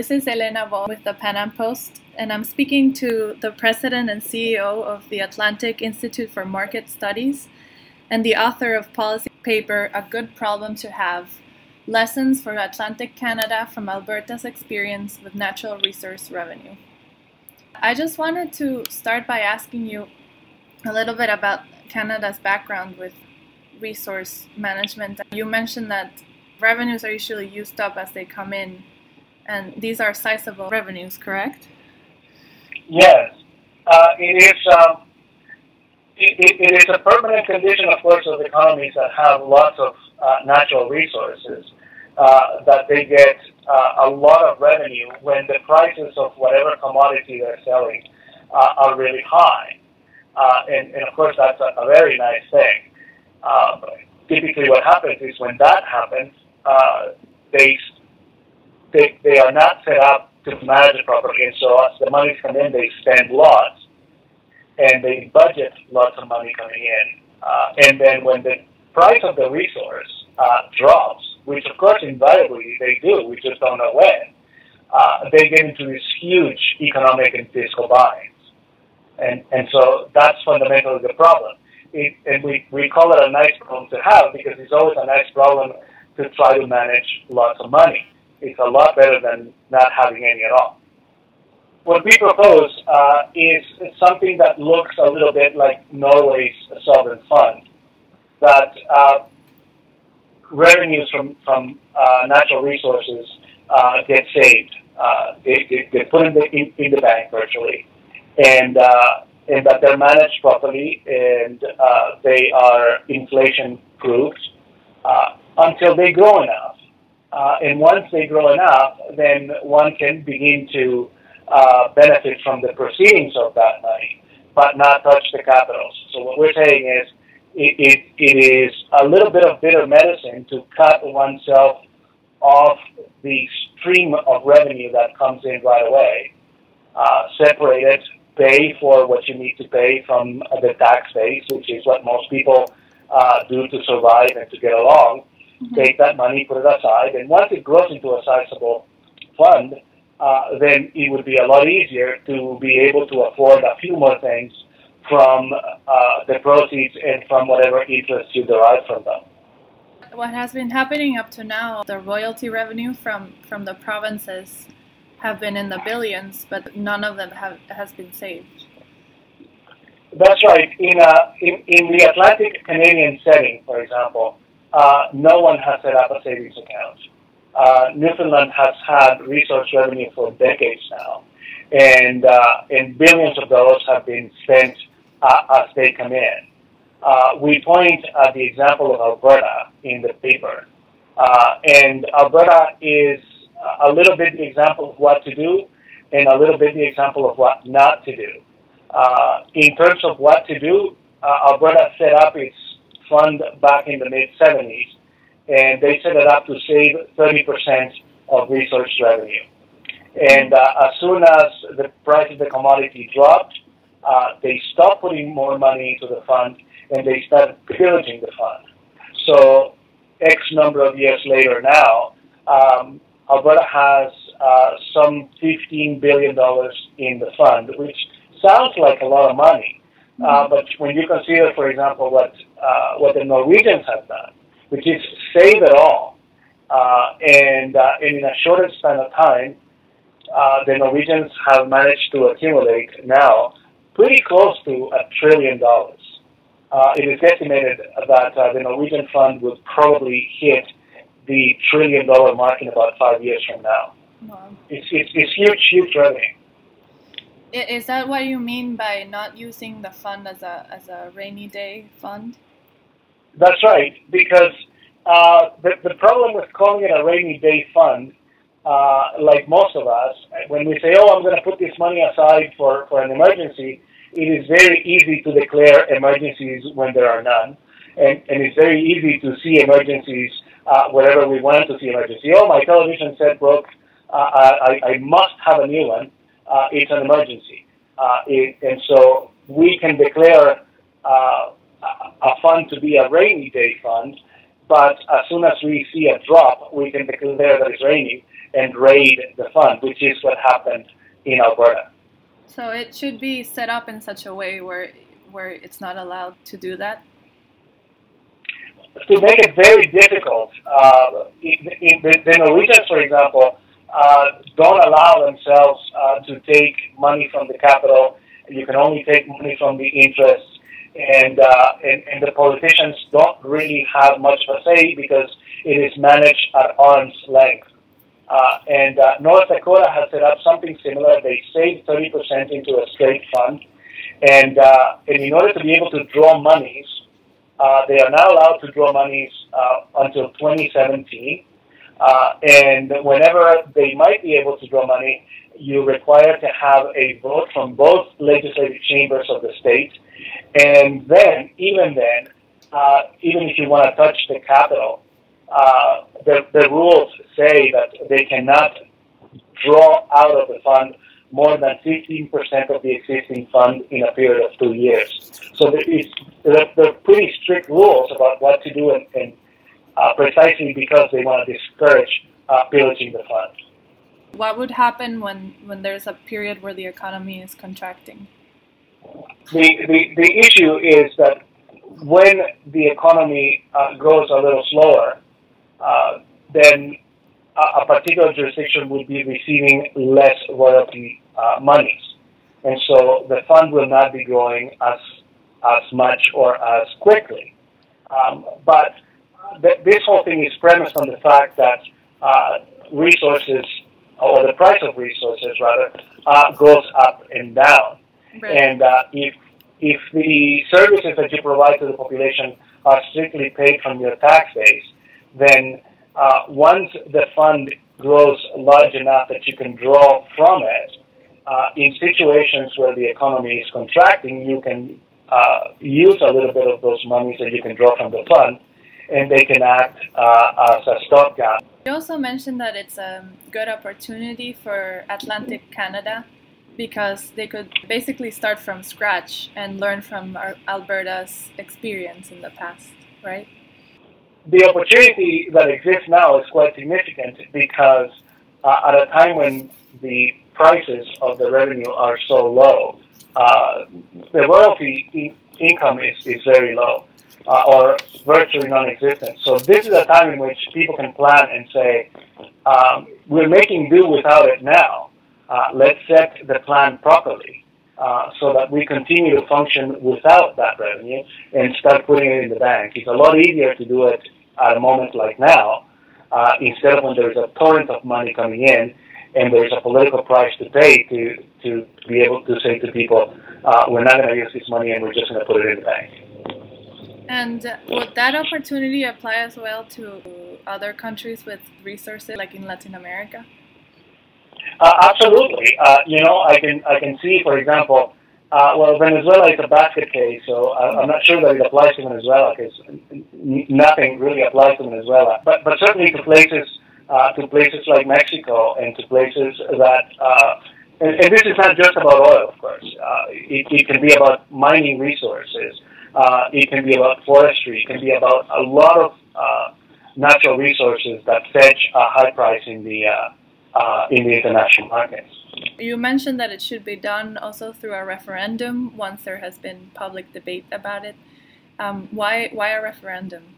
This is Elena Vo with the PanAm Post, and I'm speaking to the president and CEO of the Atlantic Institute for Market Studies and the author of policy paper A Good Problem to Have Lessons for Atlantic Canada from Alberta's Experience with Natural Resource Revenue. I just wanted to start by asking you a little bit about Canada's background with resource management. You mentioned that revenues are usually used up as they come in and these are sizable revenues, correct? Yes, uh, it is. Um, it, it is a permanent condition, of course, of economies that have lots of uh, natural resources uh, that they get uh, a lot of revenue when the prices of whatever commodity they're selling uh, are really high. Uh, and, and, of course, that's a, a very nice thing. typically, what happens is when that happens, they they, they are not set up to manage it properly. And so as the money come in, they spend lots and they budget lots of money coming in. Uh, and then when the price of the resource uh, drops, which of course invariably they do, we just don't know when, uh, they get into this huge economic and fiscal binds. And, and so that's fundamentally the problem. It, and we, we call it a nice problem to have because it's always a nice problem to try to manage lots of money it's a lot better than not having any at all. What we propose uh, is something that looks a little bit like Norway's sovereign fund, that uh, revenues from, from uh, natural resources uh, get saved. Uh, they, they, they put in the, in, in the bank virtually, and, uh, and that they're managed properly and they are inflation proofed until they grow enough uh, and once they grow enough, then one can begin to uh, benefit from the proceedings of that money, but not touch the capital. So what we're saying is it, it, it is a little bit of bitter medicine to cut oneself off the stream of revenue that comes in right away, uh, separate it, pay for what you need to pay from the tax base, which is what most people uh, do to survive and to get along, mm-hmm. take that money, put it aside, and once it grows into a sizable fund, uh, then it would be a lot easier to be able to afford a few more things from uh, the proceeds and from whatever interest you derive from them. What has been happening up to now, the royalty revenue from, from the provinces have been in the billions, but none of them have has been saved. That's right. In, a, in, in the Atlantic Canadian setting, for example, uh, no one has set up a savings account. Uh, Newfoundland has had resource revenue for decades now, and uh, and billions of dollars have been spent uh, as they come in. Uh, we point at the example of Alberta in the paper, uh, and Alberta is a little bit the example of what to do, and a little bit the example of what not to do. in terms of what to do, Alberta set up its fund back in the mid 70s, and they set it up to save 30% of resource revenue. And uh, as soon as the price of the commodity dropped, uh, they stopped putting more money into the fund and they started pillaging the fund. So, X number of years later now, um, Alberta has uh, some $15 billion in the fund, which sounds like a lot of money. Uh, but when you consider, for example, what uh, what the Norwegians have done, which is save it all, uh, and, uh, and in a shorter span of time, uh, the Norwegians have managed to accumulate now pretty close to a trillion dollars. Uh, it is estimated that the Norwegian fund would probably hit the trillion dollar mark in about five years from now. Wow. It's, it's, it's huge, huge revenue. Is that what you mean by not using the fund as a as a rainy day fund? That's right, because uh, the the problem with calling it a rainy day fund, uh, like most of us, when we say, "Oh, I'm going to put this money aside for for an emergency," it is very easy to declare emergencies when there are none, and and it's very easy to see emergencies uh, wherever we want to see emergency. Oh, my television set broke. Uh, I, I must have a new one uh, it's an emergency. Uh, it, and so we can declare uh, a fund to be a rainy day fund, but as soon as we see a drop, we can declare that it's raining, and raid the fund, which is what happened in Alberta. So it should be set up in such a way where where it's not allowed to do that. To make it very difficult, uh, in, in the, the Norwegians, for example, uh, don't allow themselves uh, to take money from the capital. You can only take money from the interest, and, uh, and and the politicians don't really have much a say because it is managed at arm's length. Uh, and uh, North Dakota has set up something similar. They save 30% into a state fund. And, uh, and in order to be able to draw monies, uh, they are not allowed to draw monies uh, until 2017. Uh, and whenever they might be able to draw money, you require to have a vote from both legislative chambers of the state. And then, even then, uh, even if you want to touch the capital, uh, the, the rules say that they cannot draw out of the fund more than 15% of the existing fund in a period of two years. So there is, there, are pretty strict rules about what to do, and, and uh, precisely because they want to discourage uh, pillaging the fund. What would happen when, when there's a period where the economy is contracting? The, the, the issue is that when the economy uh, grows a little slower, uh, then a, a, particular jurisdiction would be receiving less royalty uh, monies. And so the fund will not be growing as, as much or as quickly. Um, but th- this whole thing is premised on the fact that uh, resources, or the price of resources rather, uh, goes up and down. Right. And uh, if if the services that you provide to the population are strictly paid from your tax base, then uh, once the fund grows large enough that you can draw from it, uh, in situations where the economy is contracting, you can uh, use a little bit of those monies that you can draw from the fund, and they can act uh, as a stopgap. You also mentioned that it's a good opportunity for Atlantic Canada because they could basically start from scratch and learn from Alberta's experience in the past, right? the opportunity that exists now is quite significant because uh, at a time when the prices of the revenue are so low, uh, the royalty in- income is, is very low uh, or virtually non-existent. So this is a time in which people can plan and say, um, we're making do without it now. Uh, let's set the plan properly. Uh, so that we continue to function without that revenue and start putting it in the bank. It's a lot easier to do it at a moment like now, uh, instead of when there's a torrent of money coming in and there's a political price to pay to, to be able to say to people, uh, we're not going to use this money and we're just going to put it in the bank. And would that opportunity apply as well to other countries with resources, like in Latin America? Uh, absolutely. Uh, you know, I can I can see, for example, uh, well, Venezuela is a basket case, so I, am not sure that it applies to Venezuela because nothing really applies to Venezuela. But but certainly to places uh, to places like Mexico and to places that uh, and, and this is not just about oil, of course. Uh, it, it can be about mining resources. Uh, it can be about forestry. It can be about a lot of uh, natural resources that fetch a high price in the uh, uh, in the international markets. You mentioned that it should be done also through a referendum once there has been public debate about it. Um, why, why a referendum?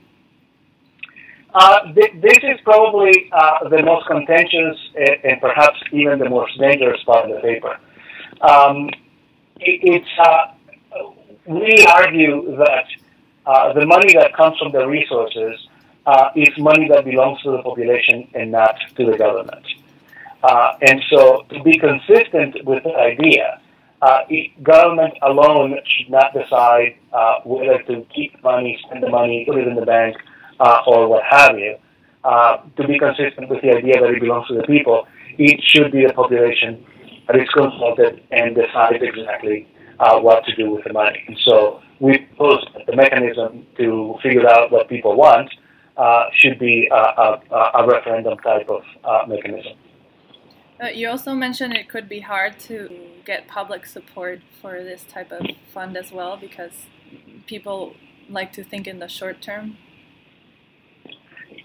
Uh, th- this is probably uh, the most contentious and, and, perhaps even the most dangerous part of the paper. Um, it, it's uh, we argue that uh, the money that comes from the resources uh, is money that belongs to the population and not to the government. Uh, and so, to be consistent with the idea, uh, government alone should not decide uh, whether to keep the money, spend the money, put it in the bank, uh, or what have you. To be consistent with the idea that it belongs to the people, it should be the population that is consulted and decides exactly uh, what to do with the money. And so, we propose that the mechanism to figure out what people want should be a, a, a referendum type of mechanism. Uh, you also mentioned it could be hard to get public support for this type of fund as well because people like to think in the short term.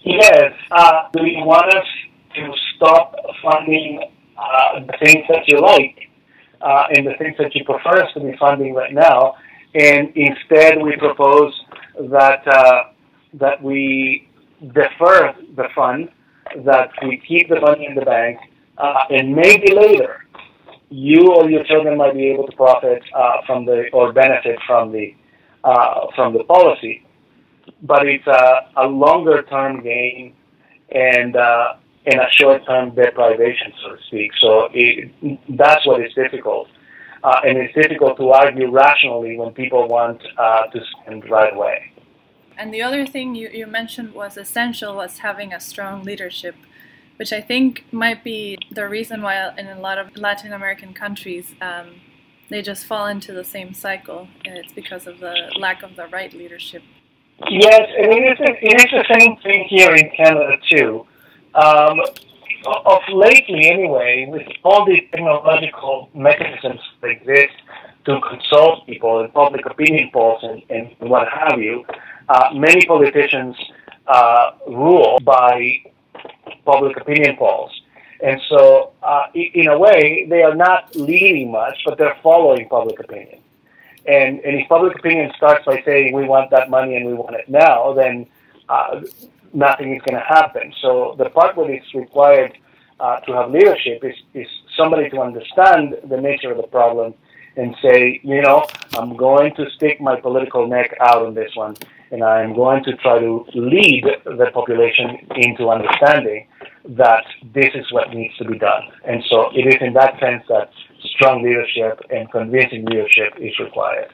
Yes. Uh, do you want us to stop funding uh, the things that you like uh, and the things that you prefer us to be funding right now, and instead we propose that uh, that we defer the fund, that we keep the money in the bank, uh, and maybe later you or your children might be able to profit uh, from the or benefit from the uh, from the policy, but it's a, a longer term gain and uh, and a short term deprivation, so to speak. So it, that's what is difficult, uh, and it's difficult to argue rationally when people want uh, to spend right away. And the other thing you, you mentioned was essential was having a strong leadership which I think might be the reason why in a lot of Latin American countries um, they just fall into the same cycle. It's because of the lack of the right leadership. Yes, and it is, it is the same thing here in Canada too. Um, of lately, anyway, with all the technological mechanisms that exist to consult people in public opinion polls and, and what have you, uh, many politicians uh, rule by public opinion polls. And so, uh, in a way, they are not leading much, but they're following public opinion. And, and if public opinion starts by saying we want that money and we want it now, then uh, nothing is going to happen. So the part where it's required uh, to have leadership is, is somebody to understand the nature of the problem and say, you know, I'm going to stick my political neck out on this one, and I'm going to try to lead the population into understanding that this is what needs to be done. And so it is in that sense that strong leadership and convincing leadership is required.